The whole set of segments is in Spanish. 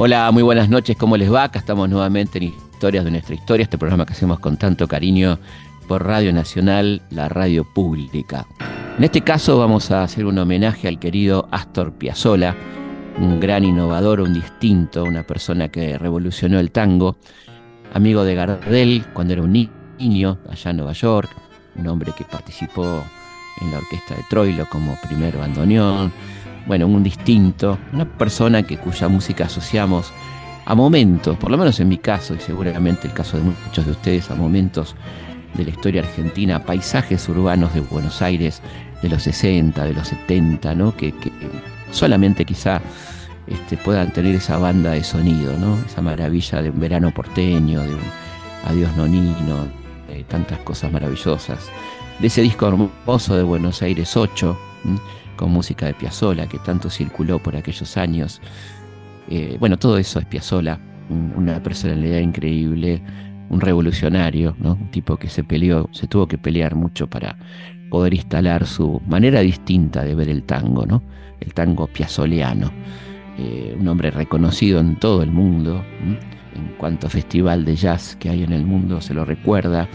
Hola, muy buenas noches, ¿cómo les va? Acá estamos nuevamente en Historias de nuestra historia, este programa que hacemos con tanto cariño por Radio Nacional, la radio pública. En este caso vamos a hacer un homenaje al querido Astor Piazzolla, un gran innovador, un distinto, una persona que revolucionó el tango, amigo de Gardel cuando era un niño allá en Nueva York, un hombre que participó en la orquesta de Troilo como primer bandoneón, bueno, un distinto, una persona que cuya música asociamos a momentos, por lo menos en mi caso y seguramente el caso de muchos de ustedes, a momentos de la historia argentina, paisajes urbanos de Buenos Aires de los 60, de los 70, ¿no? que, solamente quizá este, puedan tener esa banda de sonido, ¿no? esa maravilla de un verano porteño, de un adiós nonino, de tantas cosas maravillosas, de ese disco hermoso de Buenos Aires 8 con música de Piazzola, que tanto circuló por aquellos años. Eh, bueno, todo eso es Piazzola, una personalidad increíble, un revolucionario, ¿no? un tipo que se peleó, se tuvo que pelear mucho para poder instalar su manera distinta de ver el tango, ¿no? el tango piazzoleano. Eh, un hombre reconocido en todo el mundo, en cuanto festival de jazz que hay en el mundo se lo recuerda,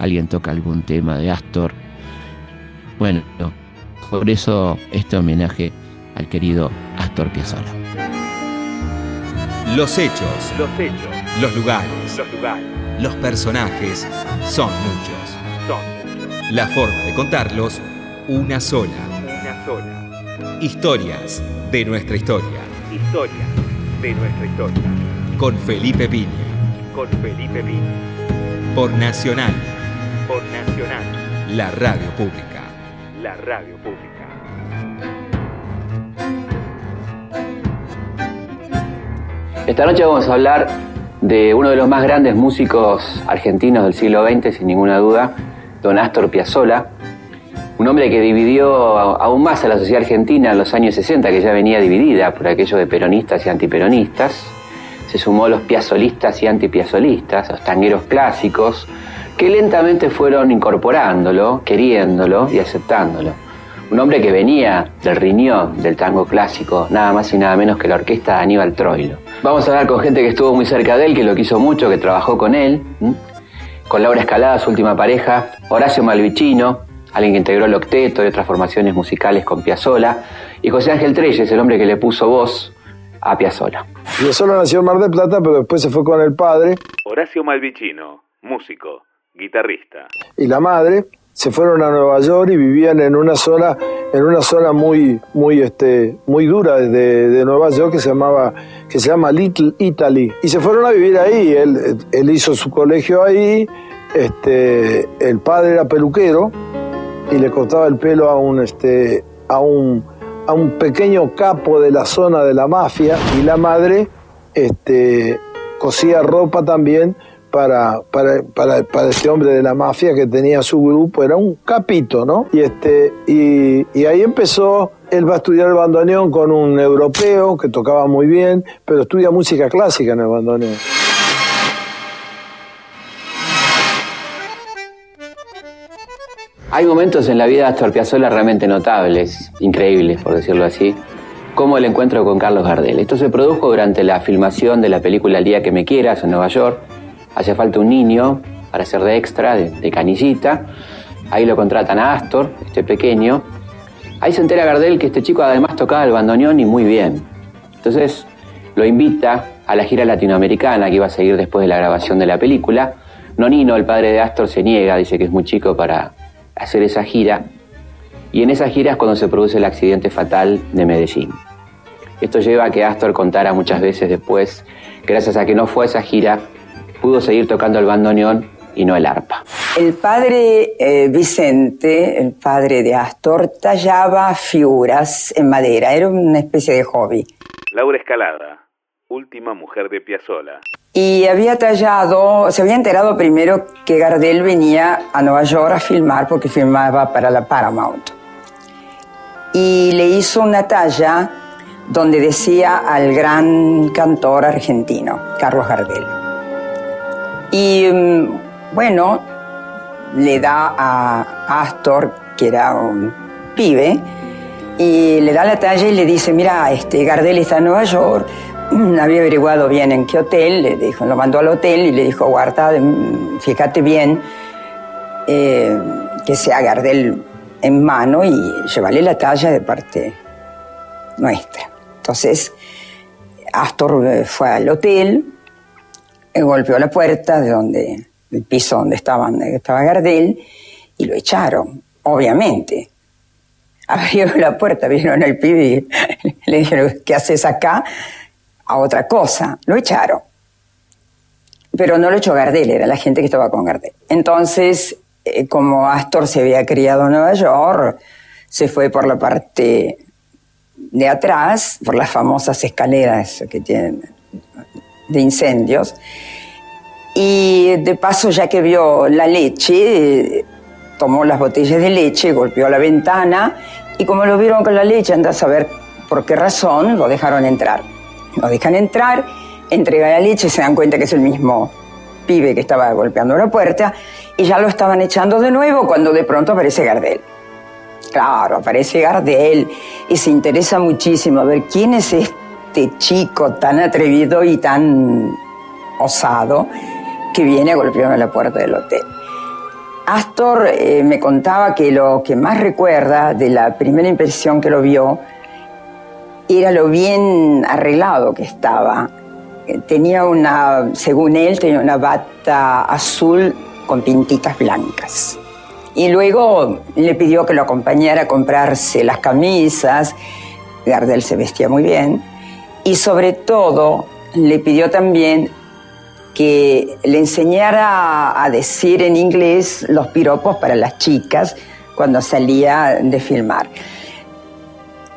alguien toca algún tema de Astor. Bueno, por eso este homenaje al querido Astor Piazzolla. Los hechos, los hechos, los lugares, los lugares, los personajes son muchos. Son La forma de contarlos, una sola. Una sola. Historias de nuestra historia. Historias de nuestra historia. Con Felipe Piña. Con Felipe Piña. Por Nacional. Por Nacional. La radio pública radio pública. Esta noche vamos a hablar de uno de los más grandes músicos argentinos del siglo XX, sin ninguna duda, don Astor Piazzolla, un hombre que dividió aún más a la sociedad argentina en los años 60, que ya venía dividida por aquello de peronistas y antiperonistas. Se sumó los piazzolistas y antipiazzolistas, los tangueros clásicos, que lentamente fueron incorporándolo, queriéndolo y aceptándolo. Un hombre que venía del riñón del tango clásico, nada más y nada menos que la orquesta de Aníbal Troilo. Vamos a hablar con gente que estuvo muy cerca de él, que lo quiso mucho, que trabajó con él, con Laura Escalada, su última pareja, Horacio Malvicino, alguien que integró el octeto y otras formaciones musicales con Piazzola, y José Ángel Treyes, el hombre que le puso voz a Piazzola. Piazzola nació en Mar del Plata, pero después se fue con el padre. Horacio Malvicino, músico guitarrista. Y la madre se fueron a Nueva York y vivían en una zona en una zona muy muy este muy dura de, de, Nueva York que se llamaba que se llama Little Italy. Y se fueron a vivir ahí. Él, él hizo su colegio ahí. Este el padre era peluquero y le cortaba el pelo a un este a un a un pequeño capo de la zona de la mafia. Y la madre este cosía ropa también para, para, para, este hombre de la mafia que tenía su grupo, era un capito, ¿no? Y, este, y, y ahí empezó, él va a estudiar el bandoneón con un europeo que tocaba muy bien, pero estudia música clásica en el bandoneón. Hay momentos en la vida de Astor Piazzolla realmente notables, increíbles, por decirlo así, como el encuentro con Carlos Gardel. Esto se produjo durante la filmación de la película El día que me quieras en Nueva York, hacía falta un niño para ser de extra, de, canillita. Ahí lo contratan a Astor, este pequeño. Ahí se entera Gardel que este chico además tocaba el bandoneón y muy bien. Entonces lo invita a la gira latinoamericana que iba a seguir después de la grabación de la película. Nonino, el padre de Astor, se niega, dice que es muy chico para hacer esa gira. Y en esa gira es cuando se produce el accidente fatal de Medellín. Esto lleva a que Astor contara muchas veces después, gracias a que no fue a esa gira, pudo seguir tocando el bandoneón y no el arpa. El padre eh, Vicente, el padre de Astor, tallaba figuras en madera, era una especie de hobby. Laura Escalada, última mujer de Piazzola. Y había tallado, se había enterado primero que Gardel venía a Nueva York a filmar porque filmaba para la Paramount. Y le hizo una talla donde decía al gran cantor argentino, Carlos Gardel. Y mm, bueno, le da a Astor, que era un pibe, y le da la talla y le dice, mira, este, Gardel está en Nueva York, había averiguado bien en qué hotel, le dijo, lo mandó al hotel y le dijo, guarda, fíjate bien eh, que sea Gardel en mano y llevarle la talla de parte nuestra. Entonces, Astor eh, fue al hotel, golpeó la puerta de donde, del piso donde, estaban, estaba Gardel y lo echaron, obviamente. Abrió la puerta, vieron al pibe y le dijeron, ¿qué haces acá? A otra cosa. Lo echaron. Pero no lo echó Gardel, era la gente que estaba con Gardel. Entonces, eh, como Astor se había criado en Nueva York, se fue por la parte de atrás, por las famosas escaleras que tienen de incendios. Y de paso, ya que vio la leche, tomó las botellas de leche, golpeó la ventana y como lo vieron con la leche, anda a saber por qué razón, lo dejaron entrar. Lo dejan entrar, entrega la leche, se dan cuenta que es el mismo pibe que estaba golpeando la puerta y ya lo estaban echando de nuevo cuando de pronto aparece Gardel. Claro, aparece Gardel y se interesa muchísimo a ver quién es este chico tan atrevido y tan osado que viene a golpearme la puerta del hotel. Astor eh, me contaba que lo que más recuerda de la primera impresión que lo vio era lo bien arreglado que estaba. Eh, tenía una, según él, tenía una bata azul con pintitas blancas. Y luego le pidió que lo acompañara a comprarse las camisas. Gardel se vestía muy bien. Y sobre todo le pidió también que le enseñara a decir en inglés los piropos para las chicas cuando salía de filmar.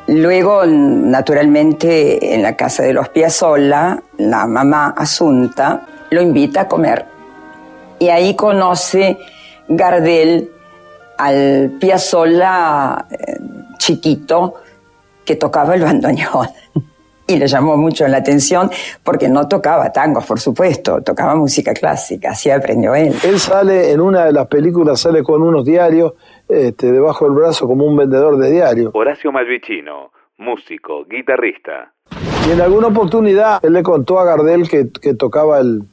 Luego, naturalmente, en la casa de los Piazzolla, la mamá Asunta lo invita a comer y ahí conoce Gardel al Piazzolla eh, chiquito que tocaba el bandoneón. Y le llamó mucho la atención porque no tocaba tangos, por supuesto, tocaba música clásica, así aprendió él. Él sale en una de las películas, sale con unos diarios este, debajo del brazo como un vendedor de diarios. Horacio Malvicino, músico, guitarrista. Y en alguna oportunidad él le contó a Gardel que tocaba el,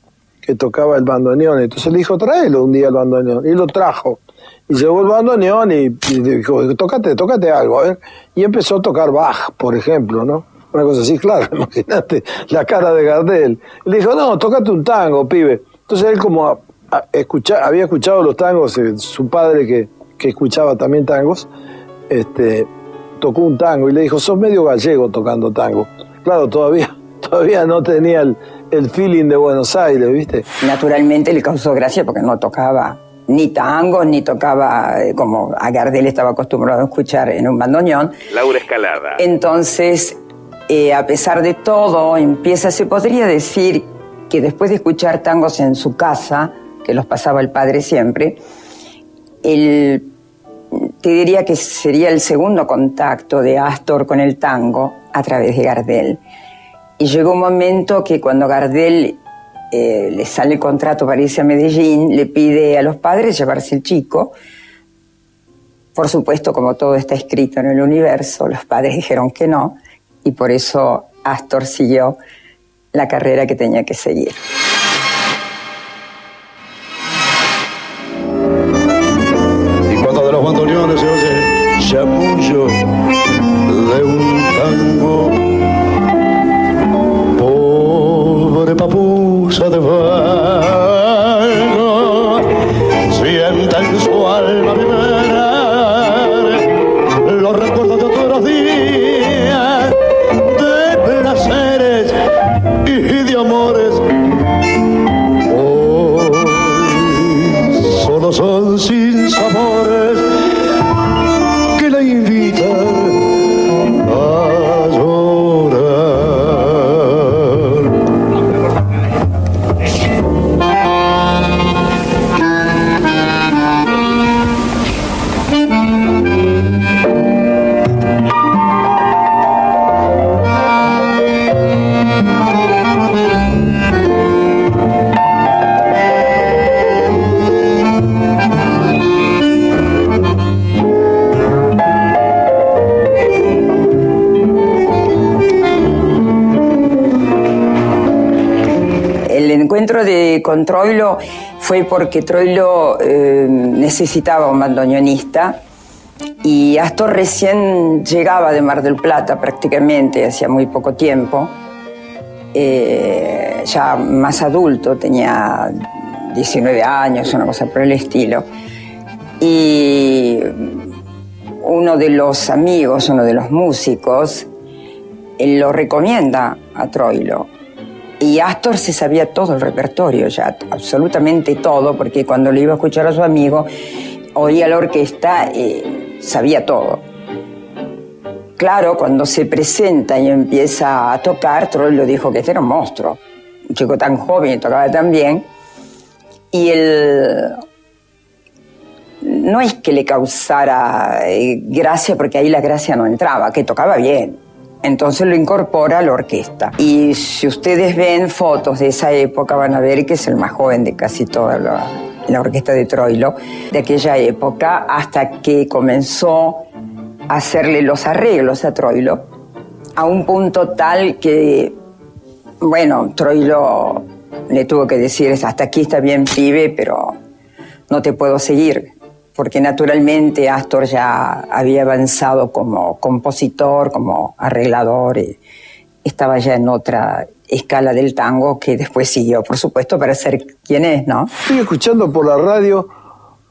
que tocaba el bandoneón. Entonces le dijo, tráelo un día el bandoneón. Y lo trajo. Y llevó el bandoneón y, dijo, tócate, tócate algo, a ver. Y empezó a tocar Bach, por ejemplo, ¿no? Una cosa así, claro, imagínate la cara de Gardel. Y le dijo, no, tócate un tango, pibe. Entonces él como escucha, había escuchado los tangos, eh, su padre que, que escuchaba también tangos, este, tocó un tango y le dijo, sos medio gallego tocando tango. Claro, todavía, todavía no tenía el, el feeling de Buenos Aires, ¿viste? Naturalmente le causó gracia porque no tocaba ni tango, ni tocaba eh, como a Gardel estaba acostumbrado a escuchar en un bandoneón. Laura Escalada. Entonces, eh, a pesar de todo, empieza, se podría decir que después de escuchar tangos en su casa, que los pasaba el padre siempre, te diría que sería el segundo contacto de Astor con el tango a través de Gardel. Y llegó un momento que cuando Gardel eh, le sale el contrato para irse a Medellín, le pide a los padres llevarse el chico. Por supuesto, como todo está escrito en el universo, los padres dijeron que no, y por eso Astor siguió la carrera que tenía que seguir. Porque Troilo eh, necesitaba un bandoneonista y Astor recién llegaba de Mar del Plata prácticamente, hacía muy poco tiempo, eh, ya más adulto, tenía 19 años, una cosa por el estilo. Y uno de los amigos, uno de los músicos, lo recomienda a Troilo. Astor se sabía todo el repertorio, ya absolutamente todo, porque cuando le iba a escuchar a su amigo, oía la orquesta y sabía todo. Claro, cuando se presenta y empieza a tocar, Troilo dijo que este era un monstruo. Un chico tan joven y tocaba tan bien. Y él no es que le causara eh, gracia, porque ahí la gracia no entraba, que tocaba bien. Entonces lo incorpora a la orquesta. Y si ustedes ven fotos de esa época, van a ver que es el más joven de casi toda la, orquesta de Troilo, de aquella época, hasta que comenzó a hacerle los arreglos a Troilo, a un punto tal que, bueno, Troilo le tuvo que decir, hasta aquí está bien, pibe, pero no te puedo seguir porque naturalmente Astor ya había avanzado como compositor, como arreglador, y estaba ya en otra escala del tango que después siguió, por supuesto, para ser quien es, ¿no? Estoy escuchando por la radio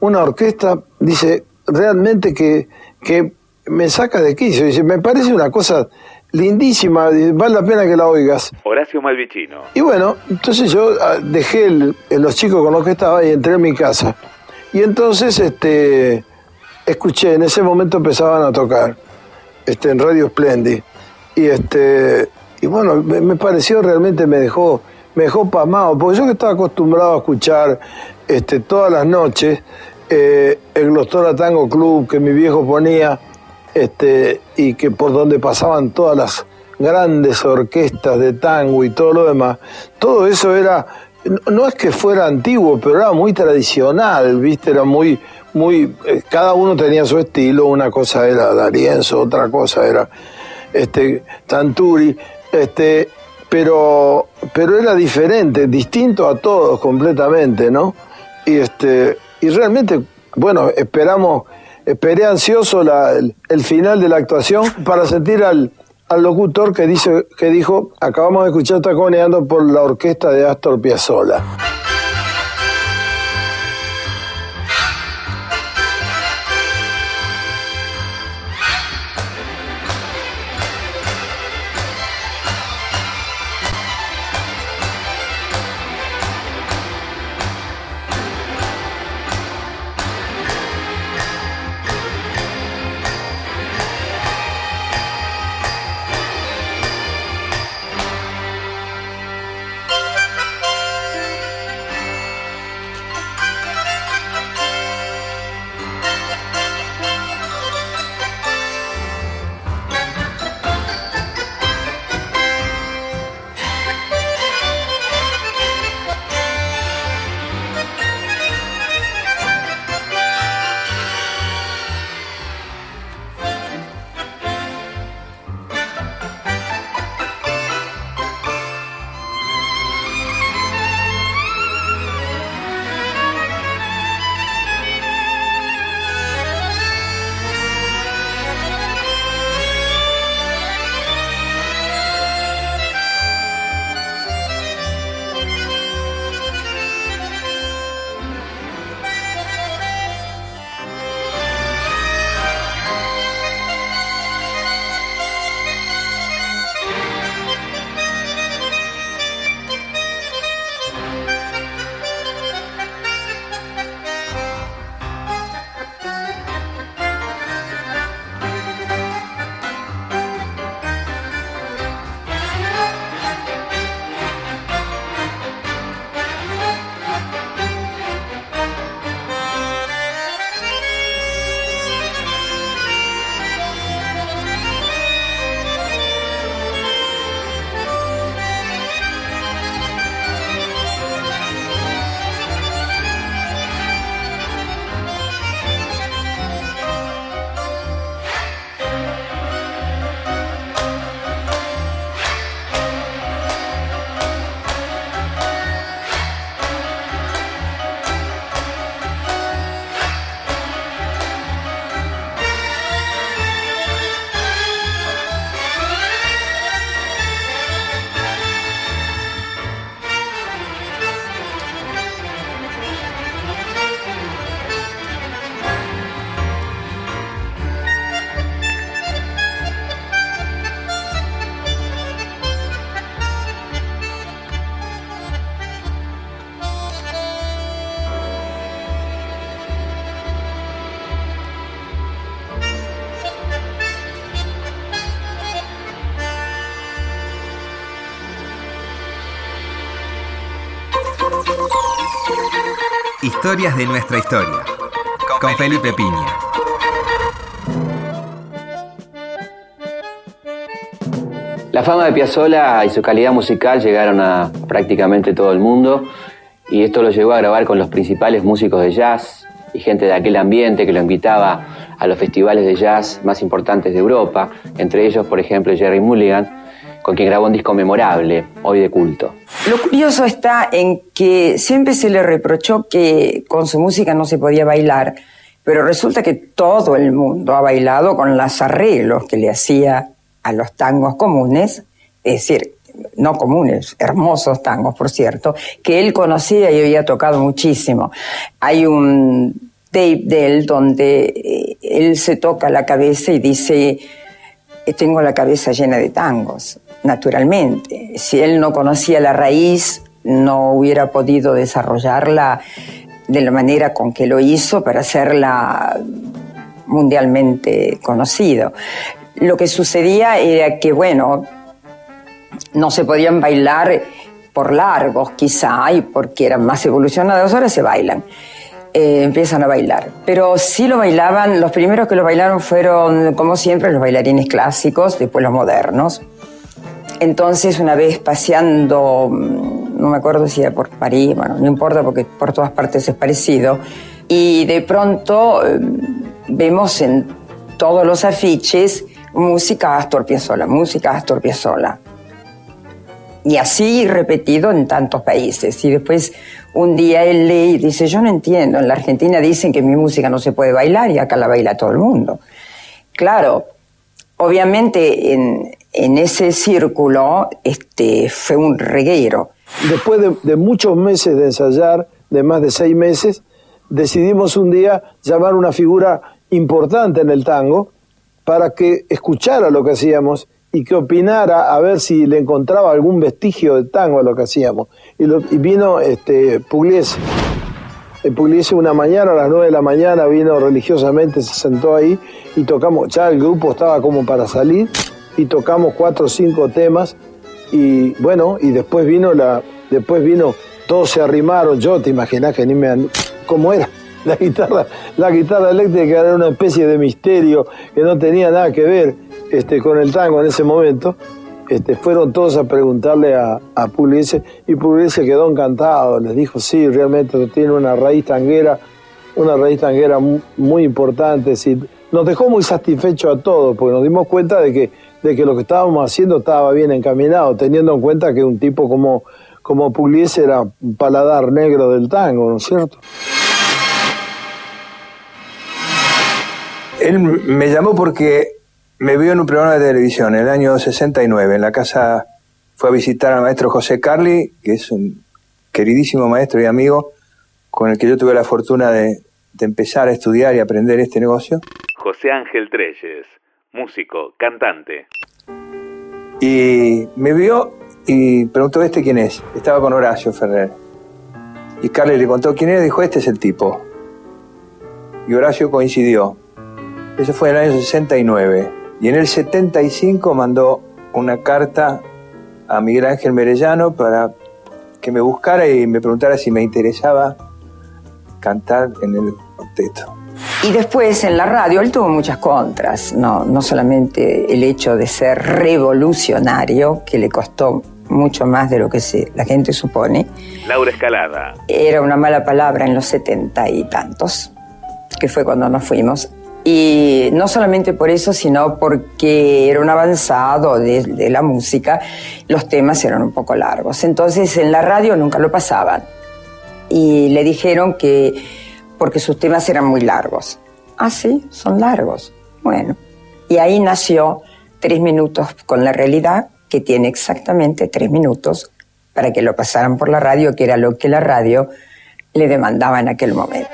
una orquesta, dice, realmente que, que me saca de quicio, dice, me parece una cosa lindísima, vale la pena que la oigas. Horacio Malvicino. Y bueno, entonces yo ah, dejé los chicos con los que estaba y entré en mi casa. Y entonces este, escuché, en ese momento empezaban a tocar este, en Radio Splendid. Y, este, y bueno, me, pareció realmente, me dejó, me dejó pasmado, porque yo que estaba acostumbrado a escuchar este, todas las noches eh, el Glostora Tango Club que mi viejo ponía, este, y que por donde pasaban todas las grandes orquestas de tango y todo lo demás, todo eso era no es que fuera antiguo, pero era muy tradicional, ¿viste? Era muy, muy, eh, cada uno tenía su estilo, una cosa era D'Arienzo, otra cosa era este, Tanturi, este, pero, pero era diferente, distinto a todos completamente, ¿no? Y, este, y realmente, bueno, esperamos, esperé ansioso el, el final de la actuación para sentir al, al locutor que, dice, que dijo, acabamos de escuchar taconeando por la orquesta de Astor Piazzolla. Historias de nuestra historia. Con Felipe Piña. La fama de Piazzolla y su calidad musical llegaron a prácticamente todo el mundo y esto lo llevó a grabar con los principales músicos de jazz y gente de aquel ambiente que lo invitaba a los festivales de jazz más importantes de Europa, entre ellos, por ejemplo, Jerry Mulligan, con quien grabó un disco memorable, hoy de culto. Lo curioso está en que siempre se le reprochó que con su música no se podía bailar, pero resulta que todo el mundo ha bailado con los arreglos que le hacía a los tangos comunes, es decir, no comunes, hermosos tangos, por cierto, que él conocía y había tocado muchísimo. Hay un tape de él donde eh, él se toca la cabeza y dice, eh, tengo la cabeza llena de tangos, naturalmente. Si él no conocía la raíz, no hubiera podido desarrollarla de la manera con que lo hizo para hacerla mundialmente conocido. Lo que sucedía era que, bueno, no se podían bailar por largos quizá, y porque eran más evolucionados, ahora se bailan. Eh, empiezan a bailar. Pero sí lo bailaban, los primeros que lo bailaron fueron, como siempre, los bailarines clásicos, después los modernos. Entonces, una vez paseando, mm, no me acuerdo si era por París, bueno, no importa porque por todas partes es parecido, y de pronto eh, vemos en todos los afiches música Astor Piazzolla, música Astor Piazzolla. Y así repetido en tantos países. Y después un día él lee y dice, yo no entiendo, en la Argentina dicen que mi música no se puede bailar y acá la baila todo el mundo. Claro, obviamente en, ese círculo este, fue un reguero. Después de, muchos meses de ensayar, de más de seis meses, decidimos un día llamar una figura importante en el tango para que escuchara lo que hacíamos y que opinara a ver si le encontraba algún vestigio de tango a lo que hacíamos. Y, vino este, Pugliese. Pugliese una mañana, a las nueve de la mañana, vino religiosamente, se sentó ahí y tocamos, ya el grupo estaba como para salir y tocamos cuatro o cinco temas y bueno, y después vino la, después vino, todos se arrimaron, yo te imaginás que ni me, ¿cómo era? La guitarra, la guitarra eléctrica era una especie de misterio que no tenía nada que ver este, con el tango en ese momento, este, fueron todos a preguntarle a, a Pugliese y Pugliese quedó encantado, les dijo, sí, realmente tiene una raíz tanguera, una raíz tanguera muy, importante, nos dejó muy satisfechos a todos, porque nos dimos cuenta de que, de que lo que estábamos haciendo estaba bien encaminado, teniendo en cuenta que un tipo como, como Pugliese era un paladar negro del tango, ¿no es cierto? Él me llamó porque me vio en un programa de televisión en el año 69. En la casa fue a visitar al maestro José Carli, que es un queridísimo maestro y amigo con el que yo tuve la fortuna de, empezar a estudiar y aprender este negocio. José Ángel Treyes, músico, cantante. Y me vio y preguntó, ¿este quién es? Estaba con Horacio Ferrer. Y Carly le contó quién era, dijo, este es el tipo. Y Horacio coincidió. Eso fue en el año 69. Y en el 75 mandó una carta a Miguel Ángel Merellano para que me buscara y me preguntara si me interesaba cantar en el octeto. Y después en la radio él tuvo muchas contras, no, no solamente el hecho de ser revolucionario, que le costó mucho más de lo que se, la gente supone. Laura Escalada. Era una mala palabra en los setenta y tantos, que fue cuando nos fuimos. Y no solamente por eso, sino porque era un avanzado de, la música, los temas eran un poco largos. Entonces en la radio nunca lo pasaban. Y le dijeron que porque sus temas eran muy largos. Ah, sí, son largos. Bueno. Y ahí nació Tres Minutos con la Realidad, que tiene exactamente tres minutos para que lo pasaran por la radio, que era lo que la radio le demandaba en aquel momento.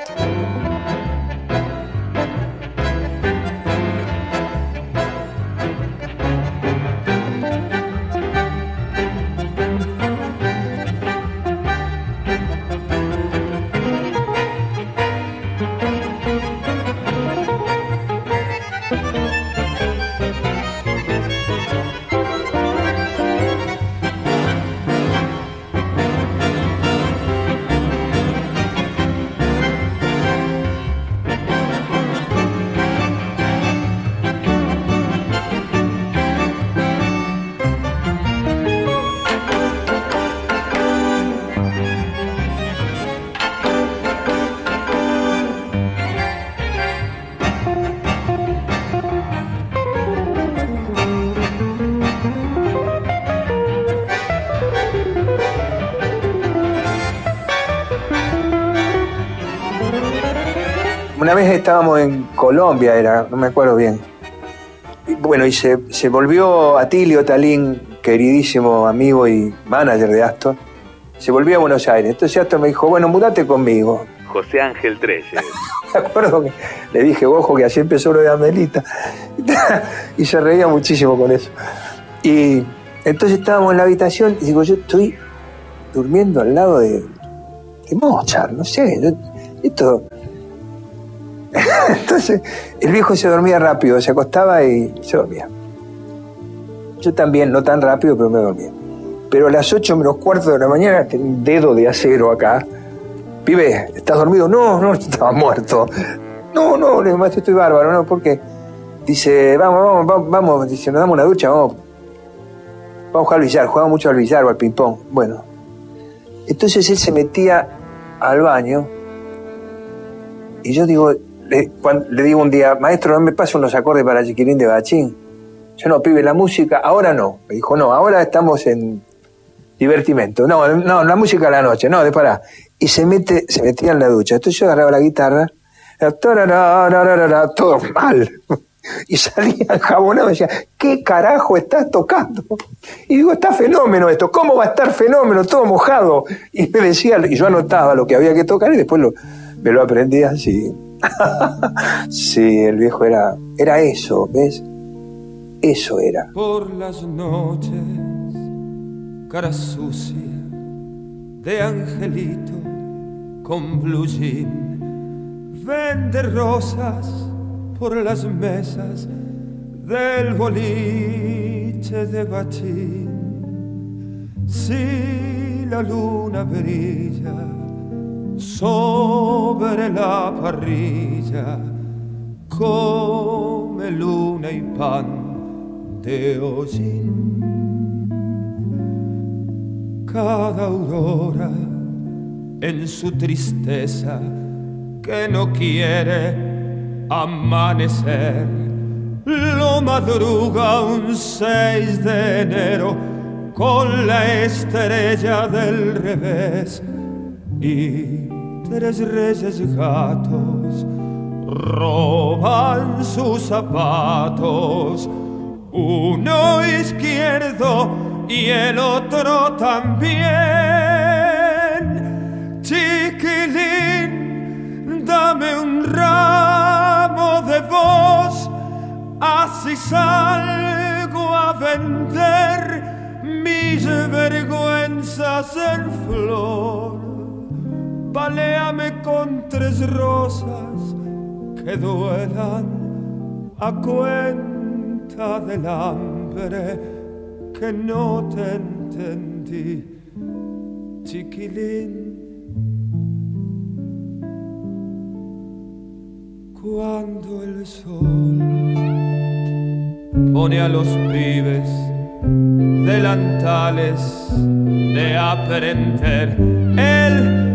Estábamos en Colombia, era, no me acuerdo bien. bueno, y se, volvió Atilio Talín, queridísimo amigo y manager de Astor, se volvió a Buenos Aires. Entonces Astor me dijo, bueno, mudate conmigo. José Ángel Treyes. me acuerdo que le dije, ojo, que así empezó lo de Amelita. y se reía muchísimo con eso. Y entonces estábamos en la habitación y digo, yo estoy durmiendo al lado de, de Mozart, no sé, esto Entonces, el viejo se dormía rápido, se acostaba y se dormía. Yo también, no tan rápido, pero me dormía. Pero a las 8 menos cuarto de la mañana, tenía un dedo de acero acá. Pibe, ¿estás dormido? No, no, estaba muerto. No, no, le digo, estoy bárbaro, no, porque dice, vamos, vamos, vamos, dice, nos damos una ducha, vamos. Vamos a jugar al billar, jugaba mucho al billar o al ping-pong. Bueno, entonces él se metía al baño y yo digo, le, le digo un día, maestro, no me pasa unos acordes para Chiquilín de Bachín. Yo no, pibe, la música, ahora no. Me dijo, no, ahora estamos en divertimento. No, no, la música a la noche, no, de pará. Y se mete, se metía en la ducha. Entonces yo agarraba la guitarra, todo mal. Y salía jabonado y decía, ¿qué carajo estás tocando? Y digo, está fenómeno esto, ¿cómo va a estar fenómeno? Todo mojado. Y me decía, y yo anotaba lo que había que tocar y después lo, me lo aprendía así. sí, el viejo era, era eso, ¿ves? Eso era. Por las noches, cara sucia de angelito con blue jean, vende rosas por las mesas del boliche de bachín. Si la luna brilla sobre la parrilla come luna y pan de hollín. Cada aurora en su tristeza que no quiere amanecer, lo madruga un 6 de enero con la estrella del revés y tres reyes gatos roban sus zapatos, uno izquierdo y el otro también. Chiquilín, dame un ramo de voz, así salgo a vender mis vergüenzas en flor Paléame con tres rosas que duelan a cuenta del hambre que no te entendí, chiquilín. Cuando el sol pone a los pibes delantales de aprender, él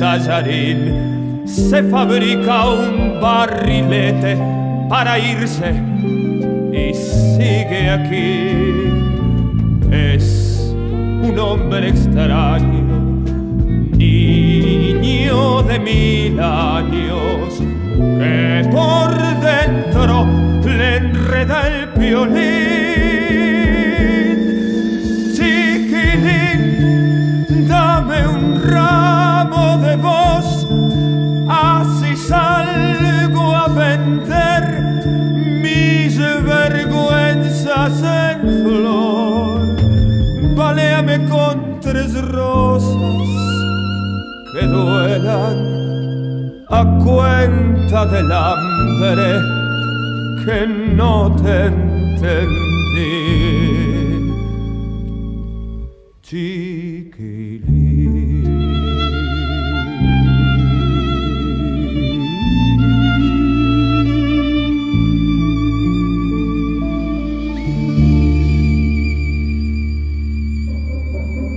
tallarín se fabrica un barrilete para irse y sigue aquí. Es un hombre extraño, niño de mil años, que por dentro le enreda el violín. cuenta del hambre que no te entendí.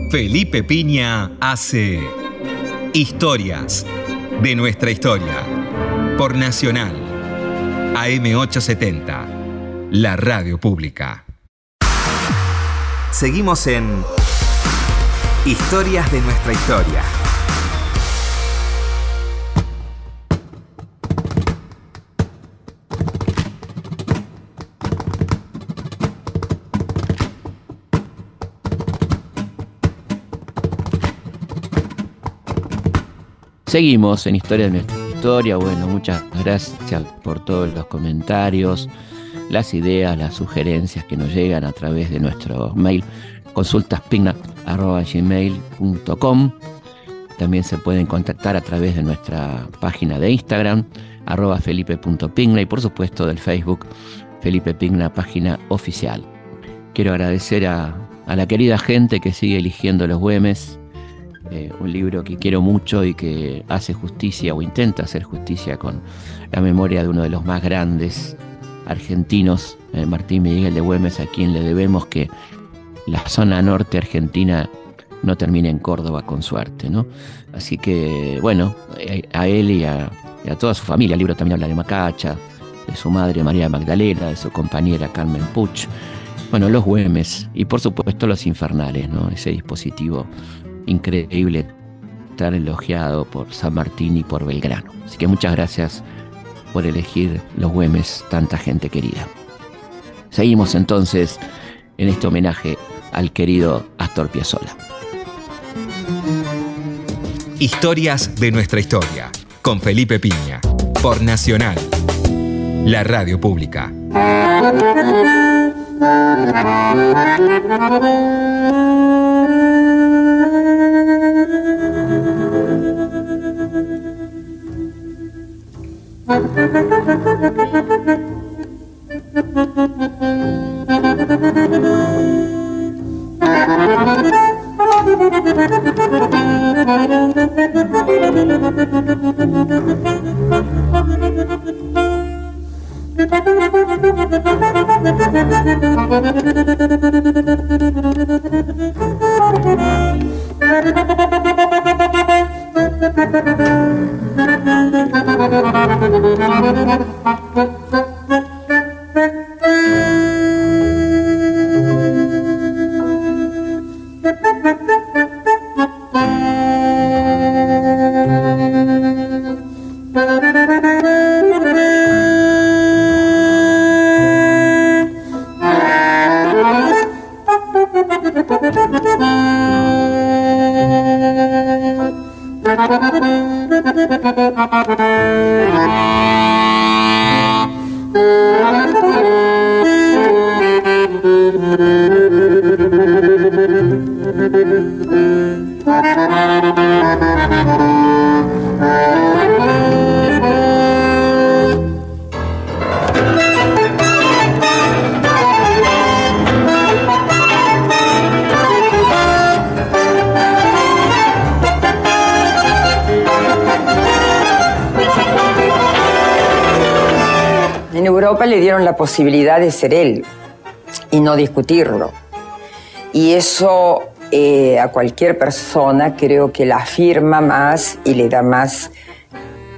Felipe Piña hace historias de nuestra historia por Nacional AM870, la radio pública. Seguimos en Historias de nuestra historia. Seguimos en Historia de nuestra historia. Bueno, muchas gracias por todos los comentarios, las ideas, las sugerencias que nos llegan a través de nuestro mail consultaspigna.gmail.com También se pueden contactar a través de nuestra página de Instagram, arroba felipe.pigna y por supuesto del Facebook Felipe Pigna, página oficial. Quiero agradecer a, a la querida gente que sigue eligiendo los Güemes, eh, un libro que quiero mucho y que hace justicia o intenta hacer justicia con la memoria de uno de los más grandes argentinos, eh, Martín Miguel de Güemes, a quien le debemos que la zona norte argentina no termine en Córdoba con suerte, ¿no? Así que, bueno, a él y a, toda su familia, el libro también habla de Macacha, de su madre María Magdalena, de su compañera Carmen Puch, bueno, los Güemes y por supuesto los infernales, ¿no? Ese dispositivo increíble tan elogiado por San Martín y por Belgrano. Así que muchas gracias por elegir los Güemes, tanta gente querida. Seguimos entonces en este homenaje al querido Astor Piazzolla. Historias de nuestra historia, con Felipe Piña, por Nacional, la radio pública. Le dieron Posibilidad de ser él y no discutirlo. Y eso eh, a cualquier persona creo que la afirma más y le da más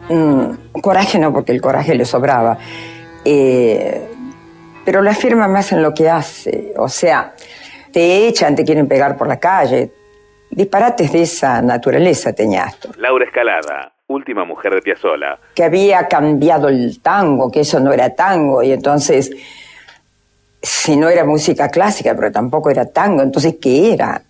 mm, coraje, no porque el coraje le sobraba, eh, pero la afirma más en lo que hace. O sea, te echan, te quieren pegar por la calle. Disparates de esa naturaleza tenía Laura Escalada última mujer de Piazzolla. Que había cambiado el tango, que eso no era tango, y entonces, si no era música clásica, pero tampoco era tango, entonces, ¿qué era?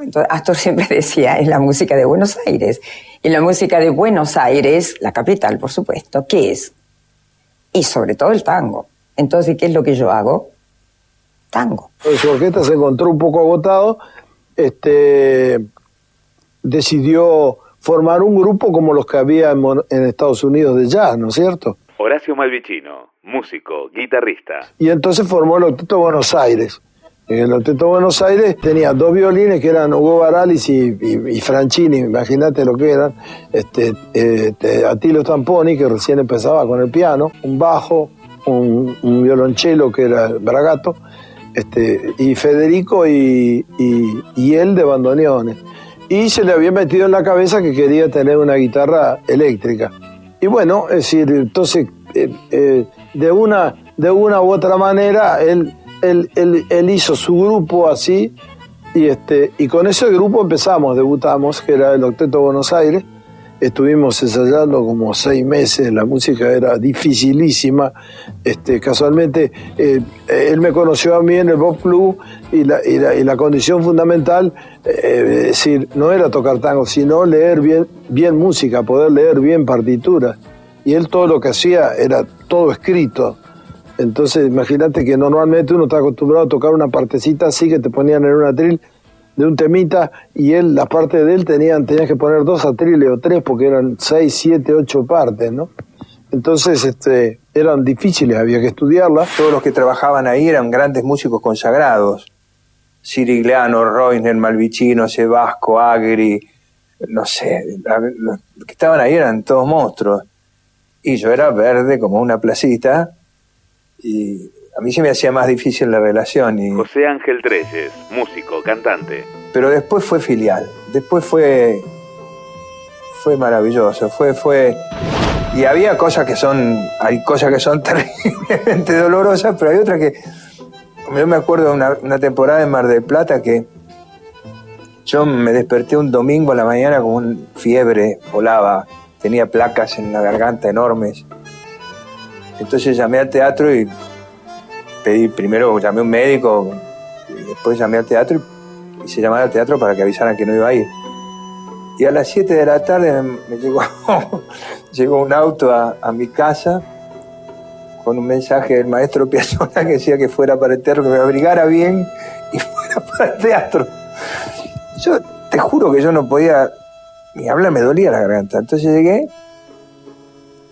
Entonces, Astor siempre decía, es la música de Buenos Aires. Y la música de Buenos Aires, la capital, por supuesto, ¿qué es? Y sobre todo el tango. Entonces, ¿qué es lo que yo hago? Tango. Su orquesta se encontró un poco agotado, este, decidió formar un grupo como los que había en, Estados Unidos de jazz, ¿no es cierto? Horacio Malvicino, músico, guitarrista. Y entonces formó el Octeto Buenos Aires. En el Octeto Buenos Aires tenía dos violines que eran Hugo Baralis y, y, Franchini, imagínate lo que eran, este, este, Atilo Tamponi, que recién empezaba con el piano, un bajo, un, un violonchelo que era Bragato, este, y Federico y, y, él de bandoneones. Y se le había metido en la cabeza que quería tener una guitarra eléctrica. Y bueno, es decir, entonces, eh, eh, de, una, de una u otra manera, él, él, él, hizo su grupo así, y, este, y con ese grupo empezamos, debutamos, que era el Octeto Buenos Aires, estuvimos ensayando como seis meses, la música era dificilísima. Este, casualmente, eh, él me conoció a mí en el Bob Club y la, y la, condición fundamental, eh, es decir, no era tocar tango, sino leer bien, bien música, poder leer bien partituras. Y él todo lo que hacía era todo escrito. Entonces, imagínate que normalmente uno está acostumbrado a tocar una partecita así que te ponían en una tril de un temita y él, las partes de él tenían, tenías que poner dos atriles o tres porque eran seis, siete, ocho partes, ¿no? Entonces, este, eran difíciles, había que estudiarlas. Todos los que trabajaban ahí eran grandes músicos consagrados. Sirigliano, Reiner, Malvicino, Sebasco, Agri, no sé, los que estaban ahí eran todos monstruos. Y yo era verde como una placita y a mí se me hacía más difícil la relación. Y... José Ángel Treyes, músico, cantante. Pero después fue filial, después fue, fue maravilloso, fue, fue, y había cosas que son, hay cosas que son terriblemente dolorosas, pero hay otras que, yo me acuerdo de una, una temporada en Mar del Plata que yo me desperté un domingo a la mañana con un fiebre, volaba, tenía placas en la garganta enormes. Entonces llamé al teatro y primero llamé a un médico, y después llamé al teatro y hice llamar al teatro para que avisaran que no iba a ir. Y a las 7 de la tarde me llegó, llegó un auto a, mi casa con un mensaje del maestro Piazzolla que decía que fuera para el teatro, que me abrigara bien y fuera para el teatro. Yo te juro que yo no podía ni hablar, me dolía la garganta. Entonces llegué,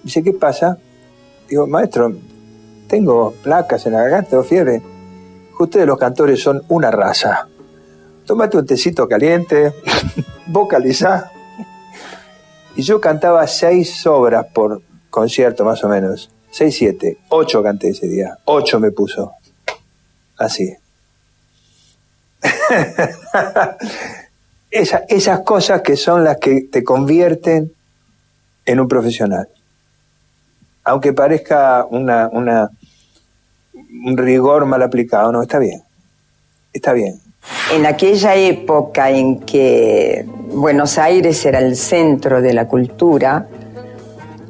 dice, ¿qué pasa? Digo, maestro, tengo placas en la garganta, tengo fiebre. Ustedes los cantores son una raza. Tómate un tecito caliente, vocaliza. Y yo cantaba seis obras por concierto, más o menos. Seis, siete. Ocho canté ese día. Ocho me puso. Así. esas cosas que son las que te convierten en un profesional aunque parezca una, una, un rigor mal aplicado, no, está bien, está bien. En aquella época en que Buenos Aires era el centro de la cultura,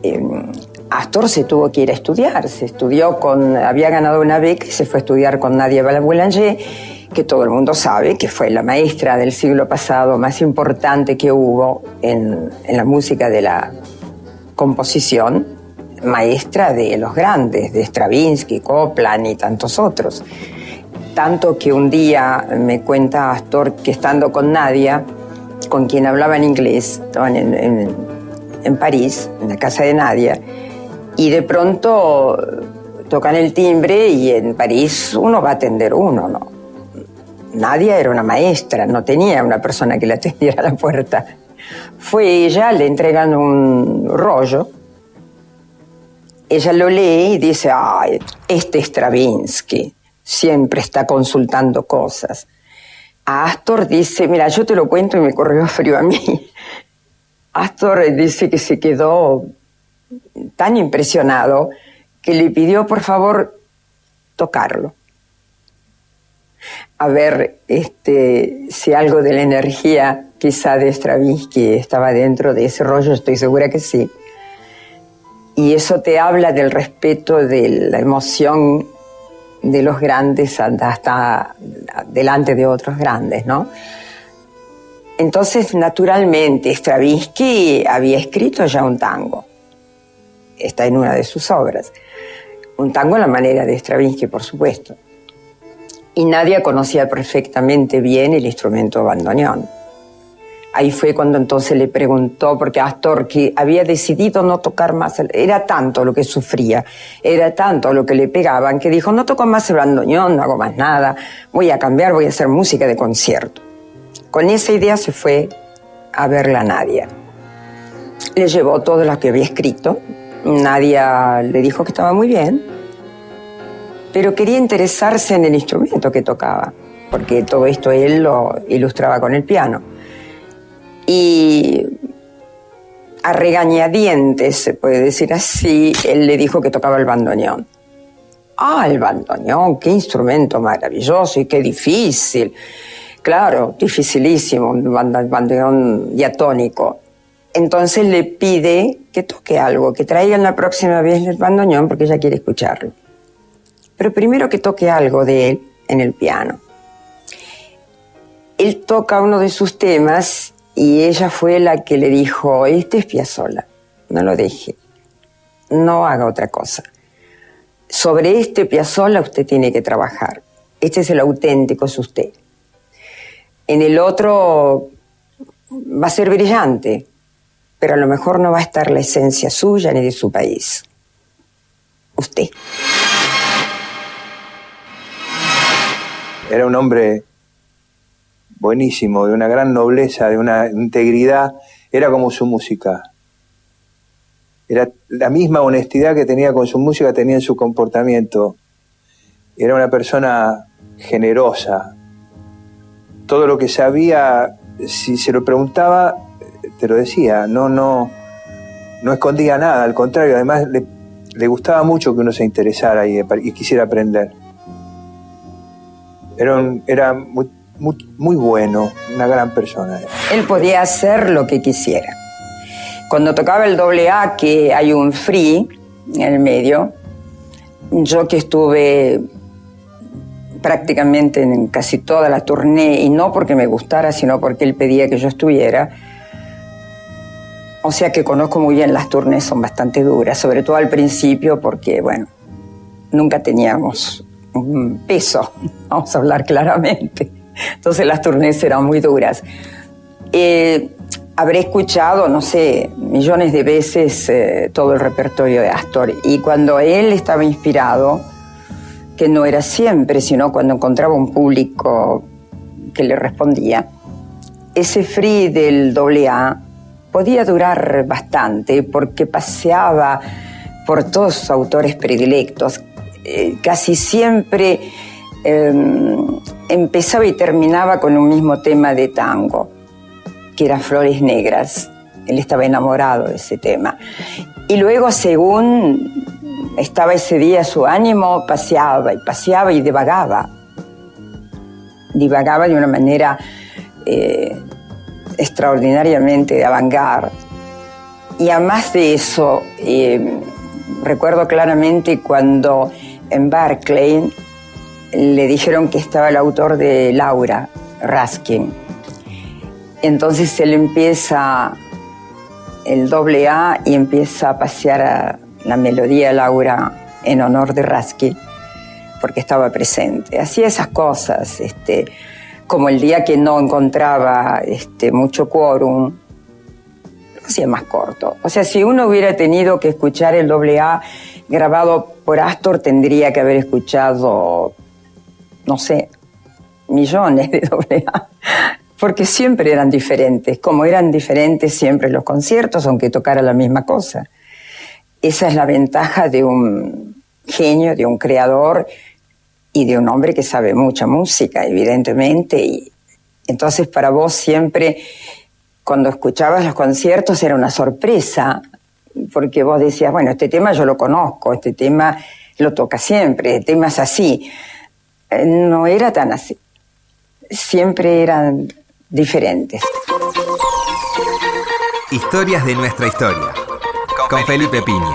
em, Astor se tuvo que ir a estudiar, se estudió con, había ganado una beca y se fue a estudiar con Nadia Boulanger, que todo el mundo sabe que fue la maestra del siglo pasado más importante que hubo en la música de la composición maestra de los grandes, de Stravinsky, Copland y tantos otros. Tanto que un día me cuenta Astor que estando con Nadia, con quien hablaba en inglés, estaban en, París, en la casa de Nadia, y de pronto tocan el timbre y en París uno va a atender uno, ¿no? Nadia era una maestra, no tenía una persona que le atendiera a la puerta. Fue ella, le entregan un rollo ella lo lee y dice, ay, este Stravinsky siempre está consultando cosas. A Astor dice, mira, yo te lo cuento y me corrió frío a mí. Astor dice que se quedó tan impresionado que le pidió por favor tocarlo. A ver este, si algo de la energía quizá de Stravinsky estaba dentro de ese rollo, estoy segura que sí y eso te habla del respeto, de la emoción de los grandes hasta delante de otros grandes, ¿no? Entonces, naturalmente, Stravinsky había escrito ya un tango. Está en una de sus obras. Un tango a la manera de Stravinsky, por supuesto. Y nadie conocía perfectamente bien el instrumento bandoneón. Ahí fue cuando entonces le preguntó, porque Astor que había decidido no tocar más, era tanto lo que sufría, era tanto lo que le pegaban, que dijo, no toco más el bandoneón, no hago más nada, voy a cambiar, voy a hacer música de concierto. Con esa idea se fue a verla a Nadia. Le llevó todo lo que había escrito, Nadia le dijo que estaba muy bien, pero quería interesarse en el instrumento que tocaba, porque todo esto él lo ilustraba con el piano. Y a regañadientes, se puede decir así, él le dijo que tocaba el bandoneón. Ah, el bandoneón, qué instrumento maravilloso y qué difícil. Claro, dificilísimo, un bandoneón diatónico. Entonces le pide que toque algo, que traigan la próxima vez el bandoneón porque ella quiere escucharlo. Pero primero que toque algo de él en el piano. Él toca uno de sus temas y ella fue la que le dijo, este es Piazzolla, no lo deje, no haga otra cosa. Sobre este Piazzolla usted tiene que trabajar. Este es el auténtico, es usted. En el otro va a ser brillante, pero a lo mejor no va a estar la esencia suya ni de su país. Usted. Era un hombre buenísimo, de una gran nobleza, de una integridad, era como su música. Era la misma honestidad que tenía con su música, tenía en su comportamiento. Era una persona generosa. Todo lo que sabía, si se lo preguntaba, te lo decía, no, no, no escondía nada, al contrario, además le, gustaba mucho que uno se interesara y, quisiera aprender. Era, era muy, muy, bueno, una gran persona. Él podía hacer lo que quisiera. Cuando tocaba el doble A, que hay un free en el medio, yo que estuve prácticamente en casi toda la tournée, y no porque me gustara, sino porque él pedía que yo estuviera, o sea que conozco muy bien las tournées, son bastante duras, sobre todo al principio, porque, bueno, nunca teníamos un peso, vamos a hablar claramente. Entonces las tournées eran muy duras. Eh, habré escuchado, no sé, millones de veces eh, todo el repertorio de Astor y cuando él estaba inspirado, que no era siempre, sino cuando encontraba un público que le respondía, ese free del doble A podía durar bastante porque paseaba por todos sus autores predilectos. Eh, casi siempre Em, empezaba y terminaba con un mismo tema de tango, que era Flores Negras. Él estaba enamorado de ese tema. Y luego, según estaba ese día su ánimo, paseaba y paseaba y divagaba. Divagaba de una manera eh, extraordinariamente avangar. Y además de eso, eh, recuerdo claramente cuando en Berkeley le dijeron que estaba el autor de Laura, Raskin. Entonces él empieza el doble A y empieza a pasear la melodía Laura en honor de Raskin, porque estaba presente. Hacía esas cosas, este, como el día que no encontraba este, mucho quórum, lo hacía más corto. O sea, si uno hubiera tenido que escuchar el doble A grabado por Astor, tendría que haber escuchado no sé, millones de doble A, porque siempre eran diferentes, como eran diferentes siempre los conciertos, aunque tocara la misma cosa. Esa es la ventaja de un genio, de un creador y de un hombre que sabe mucha música, evidentemente. Y entonces para vos siempre, cuando escuchabas los conciertos, era una sorpresa, porque vos decías, bueno, este tema yo lo conozco, este tema lo toca siempre, tema es así. Eh, no era tan así. Siempre eran diferentes. Historias de nuestra historia. Con Felipe Piña.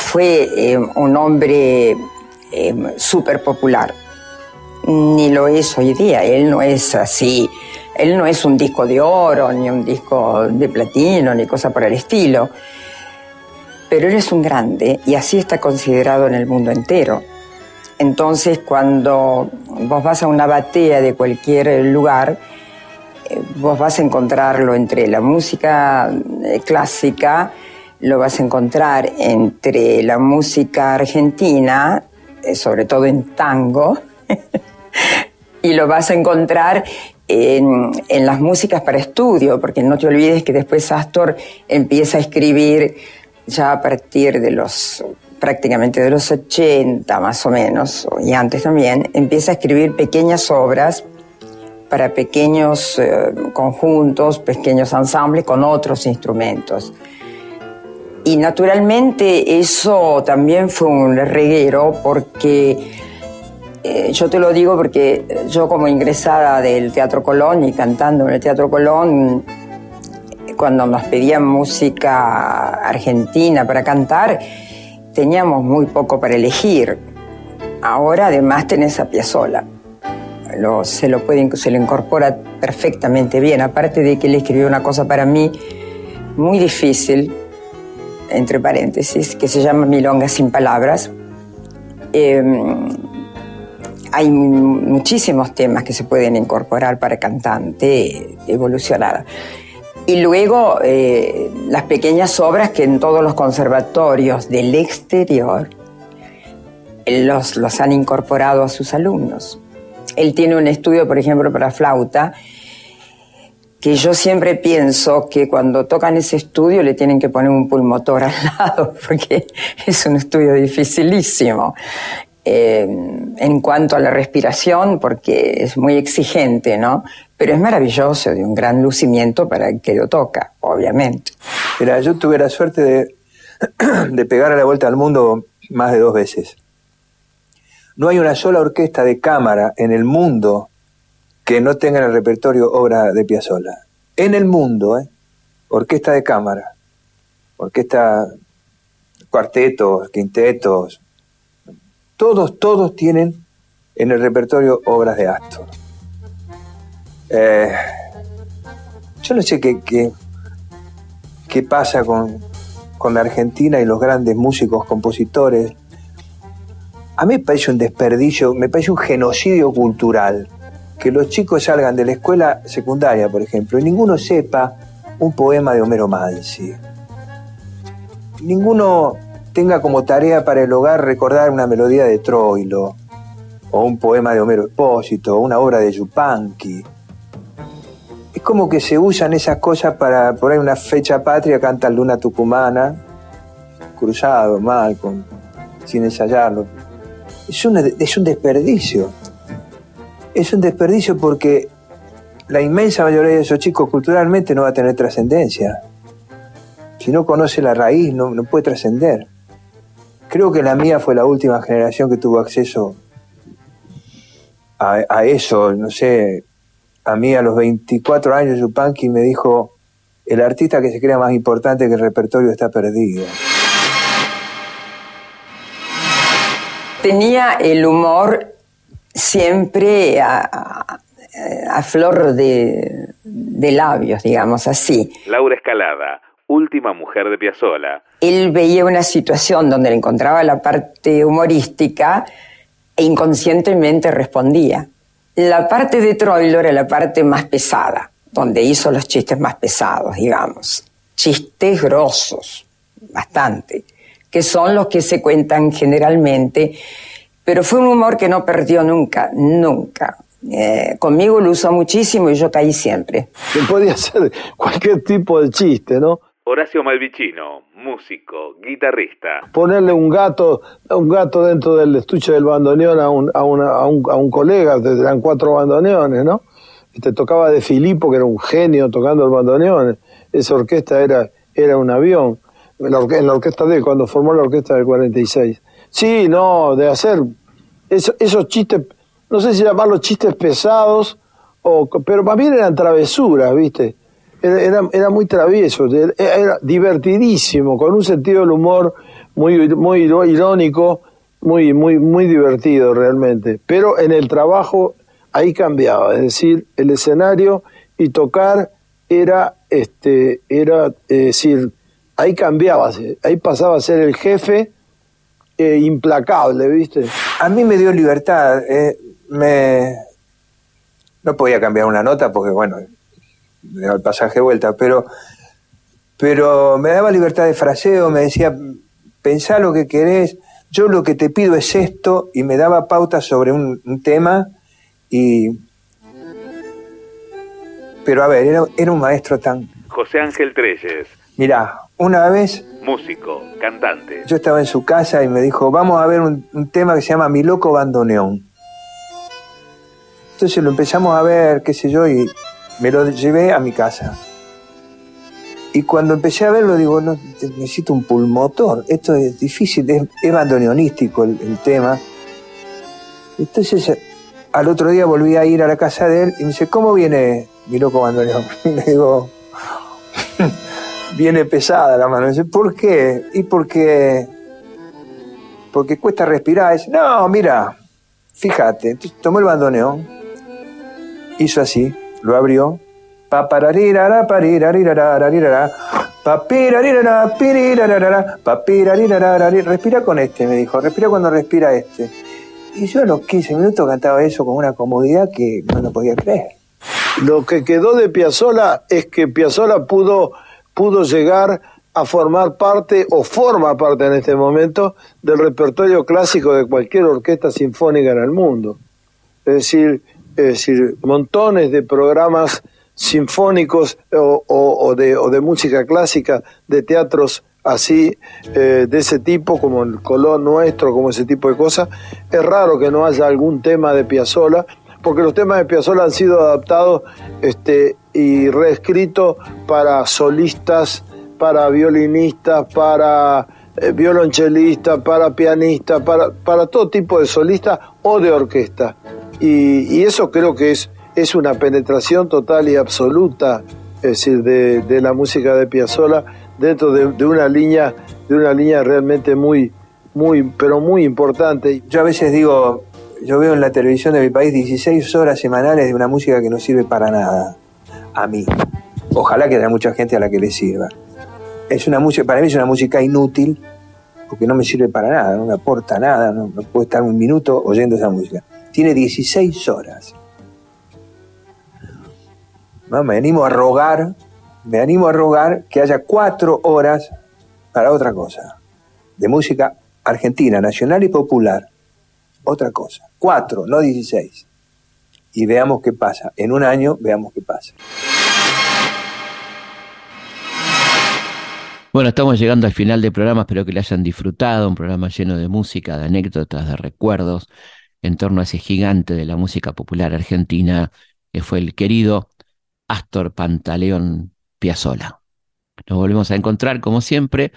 Fue eh, un hombre eh, súper popular, ni lo es hoy día. Él no es así. Él no es un disco de oro, ni un disco de platino, ni cosa por el estilo. Pero él es un grande y así está considerado en el mundo entero. Entonces, cuando vos vas a una batea de cualquier lugar, eh, vos vas a encontrarlo entre la música eh, clásica, lo vas a encontrar entre la música argentina, eh, sobre todo en tango, y lo vas a encontrar en, las músicas para estudio, porque no te olvides que después Astor empieza a escribir ya a partir de los prácticamente de los 80 más o menos, y antes también, empieza a escribir pequeñas obras para pequeños eh, conjuntos, pequeños ensambles con otros instrumentos. Y naturalmente eso también fue un reguero porque, eh, yo te lo digo porque yo como ingresada del Teatro Colón y cantando en el Teatro Colón, cuando nos pedían música argentina para cantar, teníamos muy poco para elegir. Ahora además tenés a Piazzolla. Lo, se, lo se lo incorpora perfectamente bien, aparte de que él escribió una cosa para mí muy difícil, entre paréntesis, que se llama Milonga sin palabras. Em, hay muchísimos temas que se pueden incorporar para cantante evolucionada. Y luego eh, las pequeñas obras que en todos los conservatorios del exterior los, los han incorporado a sus alumnos. Él tiene un estudio, por ejemplo, para flauta, que yo siempre pienso que cuando tocan ese estudio le tienen que poner un pulmotor al lado, porque es un estudio dificilísimo. Eh, en cuanto a la respiración, porque es muy exigente, ¿no? Pero es maravilloso, de un gran lucimiento para el que lo toca, obviamente. Mira, yo tuve la suerte de, de pegar a la vuelta al mundo más de dos veces. No hay una sola orquesta de cámara en el mundo que no tenga en el repertorio obra de Piazzolla. En el mundo, ¿eh? Orquesta de cámara, orquesta, cuartetos, quintetos, todos, todos tienen en el repertorio obras de Astor. Eh, yo no sé qué, qué, pasa con, con la Argentina y los grandes músicos, compositores. A mí me parece un desperdicio, me parece un genocidio cultural que los chicos salgan de la escuela secundaria, por ejemplo, y ninguno sepa un poema de Homero Mansi. Ninguno tenga como tarea para el hogar recordar una melodía de Troilo, o un poema de Homero Espósito, o una obra de Yupanqui. Es como que se usan esas cosas para poner una fecha patria, canta Luna Tucumana, cruzado, mal, con, sin ensayarlo. Es un, es un desperdicio. Es un desperdicio porque la inmensa mayoría de esos chicos culturalmente no va a tener trascendencia. Si no conoce la raíz, no, puede trascender. Creo que la mía fue la última generación que tuvo acceso a, eso. No sé, a mí a los 24 años Yupanqui me dijo, el artista que se crea más importante que el repertorio está perdido. Tenía el humor siempre a, flor de, de labios, digamos así. Laura Escalada última mujer de Piazzolla. Él veía una situación donde le encontraba la parte humorística e inconscientemente respondía. La parte de Troilo era la parte más pesada, donde hizo los chistes más pesados, digamos. Chistes grosos, bastante, que son los que se cuentan generalmente, pero fue un humor que no perdió nunca, nunca. Eh, conmigo lo usó muchísimo y yo caí siempre. Que podía ser cualquier tipo de chiste, ¿no? Horacio Malvicino, músico, guitarrista. Ponerle un gato, un gato dentro del estuche del bandoneón a un, a, a un, a un colega, eran cuatro bandoneones, ¿no? Y te tocaba de Filipo, que era un genio tocando el bandoneón. Esa orquesta era, era un avión. En la, orquesta de cuando formó la orquesta del 46. Sí, no, de hacer esos chistes, no sé si llamarlos chistes pesados, o, pero más bien eran travesuras, ¿viste? Era, era, muy travieso, era divertidísimo, con un sentido del humor muy, muy irónico, muy, muy, muy divertido realmente. Pero en el trabajo ahí cambiaba, es decir, el escenario y tocar era, este, era, es decir, ahí cambiaba, ahí pasaba a ser el jefe eh, implacable, ¿viste? A mí me dio libertad, eh, me... No podía cambiar una nota porque, bueno, me daba el pasaje de vuelta, pero, pero me daba libertad de fraseo, me decía, pensá lo que querés, yo lo que te pido es esto, y me daba pautas sobre un, un tema, y... Pero a ver, era, era un maestro tan... José Ángel Treyes. Mirá, una vez músico, cantante. Yo estaba en su casa y me dijo, vamos a ver un, tema que se llama Mi Loco Bandoneón. Entonces lo empezamos a ver, qué sé yo, y me lo llevé a mi casa. Y cuando empecé a verlo, digo, no, necesito un pulmotor. Esto es difícil, es, bandoneonístico el, tema. Entonces, al otro día volví a ir a la casa de él y me dice, ¿cómo viene mi loco bandoneón? Y le digo, viene pesada la mano. Dice, ¿por qué? Y porque, porque cuesta respirar. Dice, no, mira, fíjate. Entonces tomó el bandoneón, hizo así, lo abrió. Papararirara, Respira con este, me dijo. Respira cuando respira este. Y yo a los 15 minutos cantaba eso con una comodidad que no lo podía creer. Lo que quedó de Piazzola es que Piazzola pudo pudo llegar a formar parte o forma parte en este momento del repertorio clásico de cualquier orquesta sinfónica en el mundo. Es decir, es decir montones de programas sinfónicos o, de, música clásica, de teatros así, eh, de ese tipo, como el Colón nuestro, como ese tipo de cosas. Es raro que no haya algún tema de Piazzolla, porque los temas de Piazzolla han sido adaptados este, y reescrito para solistas, para violinistas, para eh, violonchelistas, para pianistas, para, para todo tipo de solistas o de orquesta. Y, eso creo que es, es una penetración total y absoluta, es decir, de, la música de Piazzolla dentro de, de, una línea, de una línea realmente muy, muy, pero muy importante. Yo a veces digo, yo veo en la televisión de mi país 16 horas semanales de una música que no sirve para nada a mí. Ojalá que haya mucha gente a la que le sirva. Es una música, para mí es una música inútil, porque no me sirve para nada, no me aporta nada, no, puedo estar un minuto oyendo esa música. Tiene 16 horas. No, me animo a rogar, me animo a rogar que haya cuatro horas para otra cosa, de música argentina, nacional y popular. Otra cosa. Cuatro, no 16 y veamos qué pasa. En un año veamos qué pasa. Bueno, estamos llegando al final del programa, espero que le hayan disfrutado, un programa lleno de música, de anécdotas, de recuerdos en torno a ese gigante de la música popular argentina que fue el querido Astor Pantaleón Piazzola. Nos volvemos a encontrar como siempre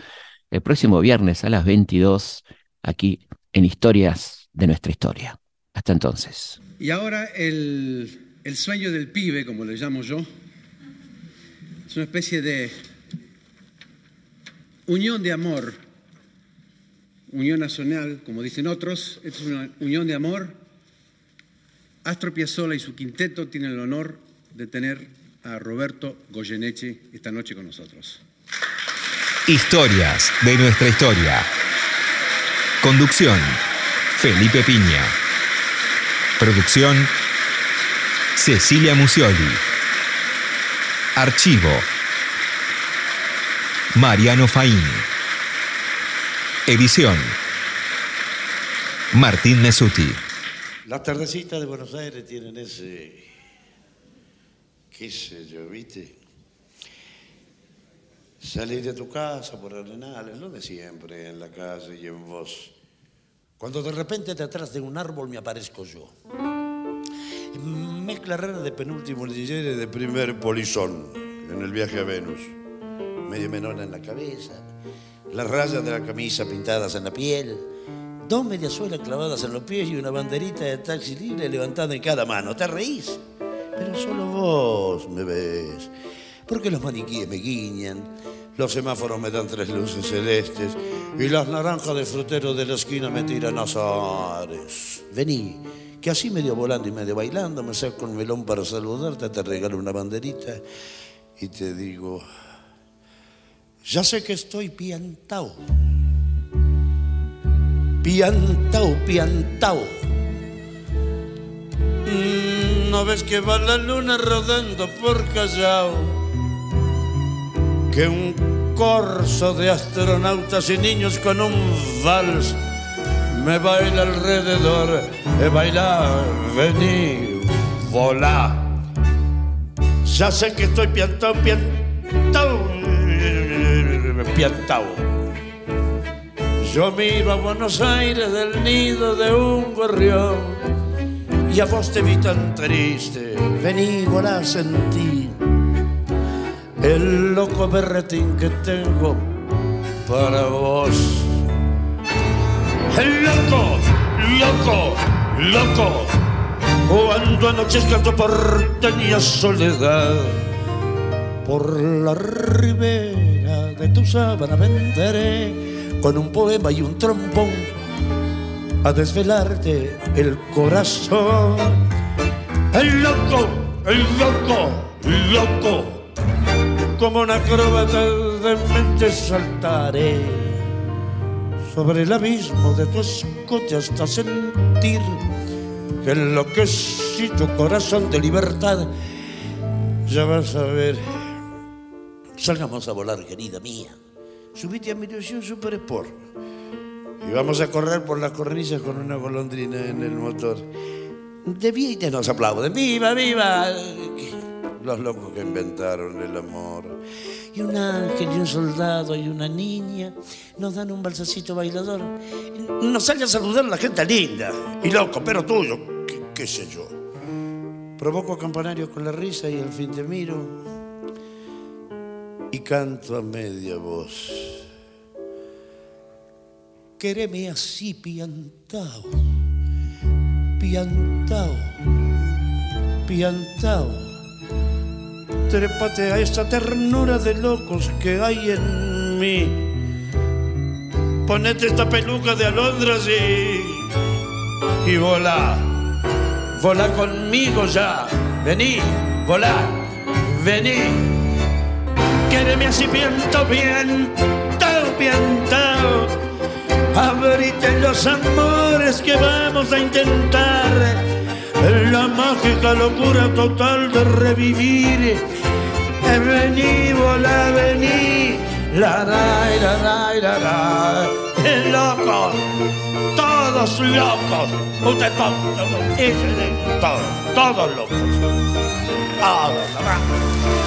el próximo viernes a las 22 aquí en Historias de nuestra historia. Hasta entonces. Y ahora el, sueño del pibe, como le llamo yo, es una especie de unión de amor, unión nacional, como dicen otros, es una unión de amor. Astro Piazzolla y su quinteto tienen el honor de tener a Roberto Goyeneche esta noche con nosotros. Historias de nuestra historia. Conducción, Felipe Piña. Producción Cecilia Musioli. Archivo Mariano Faín. Edición Martín Mesuti. Las tardecitas de Buenos Aires tienen ese, qué sé yo, viste, salir de tu casa por arenales, lo de siempre, en la calle y en voz cuando de repente detrás de un árbol me aparezco yo. Mezcla rara de penúltimo DJ de primer polizón en el viaje a Venus. Medio menona en la cabeza, las rayas de la camisa pintadas en la piel, dos mediasuelas clavadas en los pies y una banderita de taxi libre levantada en cada mano. ¿Te reís? Pero solo vos me ves. Porque los maniquíes me guiñan, Los semáforos me dan tres luces celestes y las naranjas de frutero de la esquina me tiran azares. Vení, que así medio volando y medio bailando me saco un melón para saludarte, te regalo una banderita y te digo, ya sé que estoy piantao. Piantao, piantao. Mm, ¿No ves que va la luna rodando por Callao? Que un corso de astronautas y niños con un vals me baila alrededor. E bailar, vení, volá. Ya sé que estoy piantao, piantao, piantao. Yo miro a Buenos Aires del nido de un gorrión y a vos te vi tan triste. Vení, volá, sentí el loco berretín que tengo para vos. El loco, loco, loco, cuando anochezca tu porteña soledad, por la ribera de tu sábana vendré con un poema y un trombón a desvelarte el corazón. El loco, el loco, loco, como una acróbata de mente saltaré sobre el abismo de tu escote hasta sentir que enloquecido corazón de libertad ya vas a ver. Salgamos a volar, querida mía. Subite a mi ilusión Super Sport. Y vamos a correr por las cornisas con una golondrina en el motor. De nos aplauden. ¡Viva, viva! Los locos que inventaron el amor. Y un ángel y un soldado y una niña nos dan un balsacito bailador. Nos sale a saludar la gente linda y loco, pero tuyo, qué, qué sé yo. Provoco campanario con la risa y al fin te miro y canto a media voz. Quereme así piantao, piantao, piantao. Trépate a esa ternura de locos que hay en mí. Ponete esta peluca de alondras y, y volá. Volá conmigo ya. Vení, volá, vení. Quéreme así piento, piantao, piantao. Abrite los amores que vamos a intentar. La mágica locura total de revivir. Vení, volá, vení. La, la, la, la, la. Eh, Locos, todos locos. Usted todos, todos, todos locos. Todos, ¿verdad?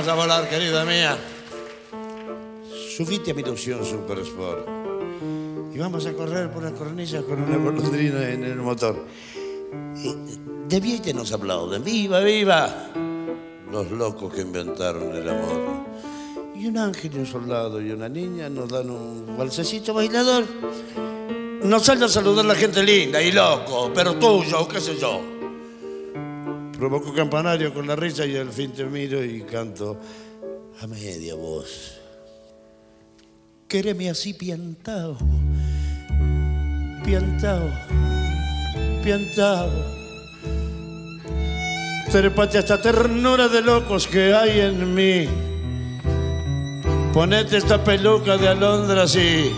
Salgamos a volar, querida mía. Subite a mi ilusión Super Sport. Y vamos a correr por las cornillas con una golondrina en el motor. Y de bien nos aplauden. ¡Viva, viva! Los locos que inventaron el amor. Y un ángel y un soldado y una niña nos dan un balsecito bailador. Nos sale a saludar la gente linda y loco, pero tuyo, qué sé yo. Provoco campanario con la risa y al fin te miro y canto a media voz. Quéreme así piantao, piantao, piantao. Trépate a esta ternura de locos que hay en mí. Ponete esta peluca de alondras y,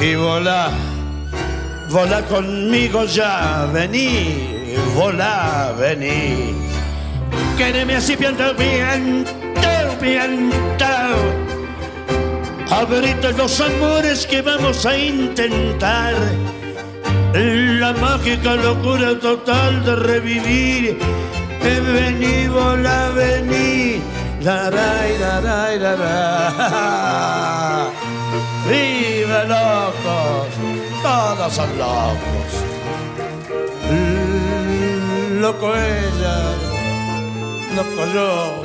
y volá. Volá conmigo ya, vení, volá, vení. Quéreme así, pianta, pianta, pianta. Abrite los amores que vamos a intentar. La mágica locura total de revivir. Vení, volá, vení. La, la, la, la. ¡Vive locos! Todos son locos loco ella, loco yo.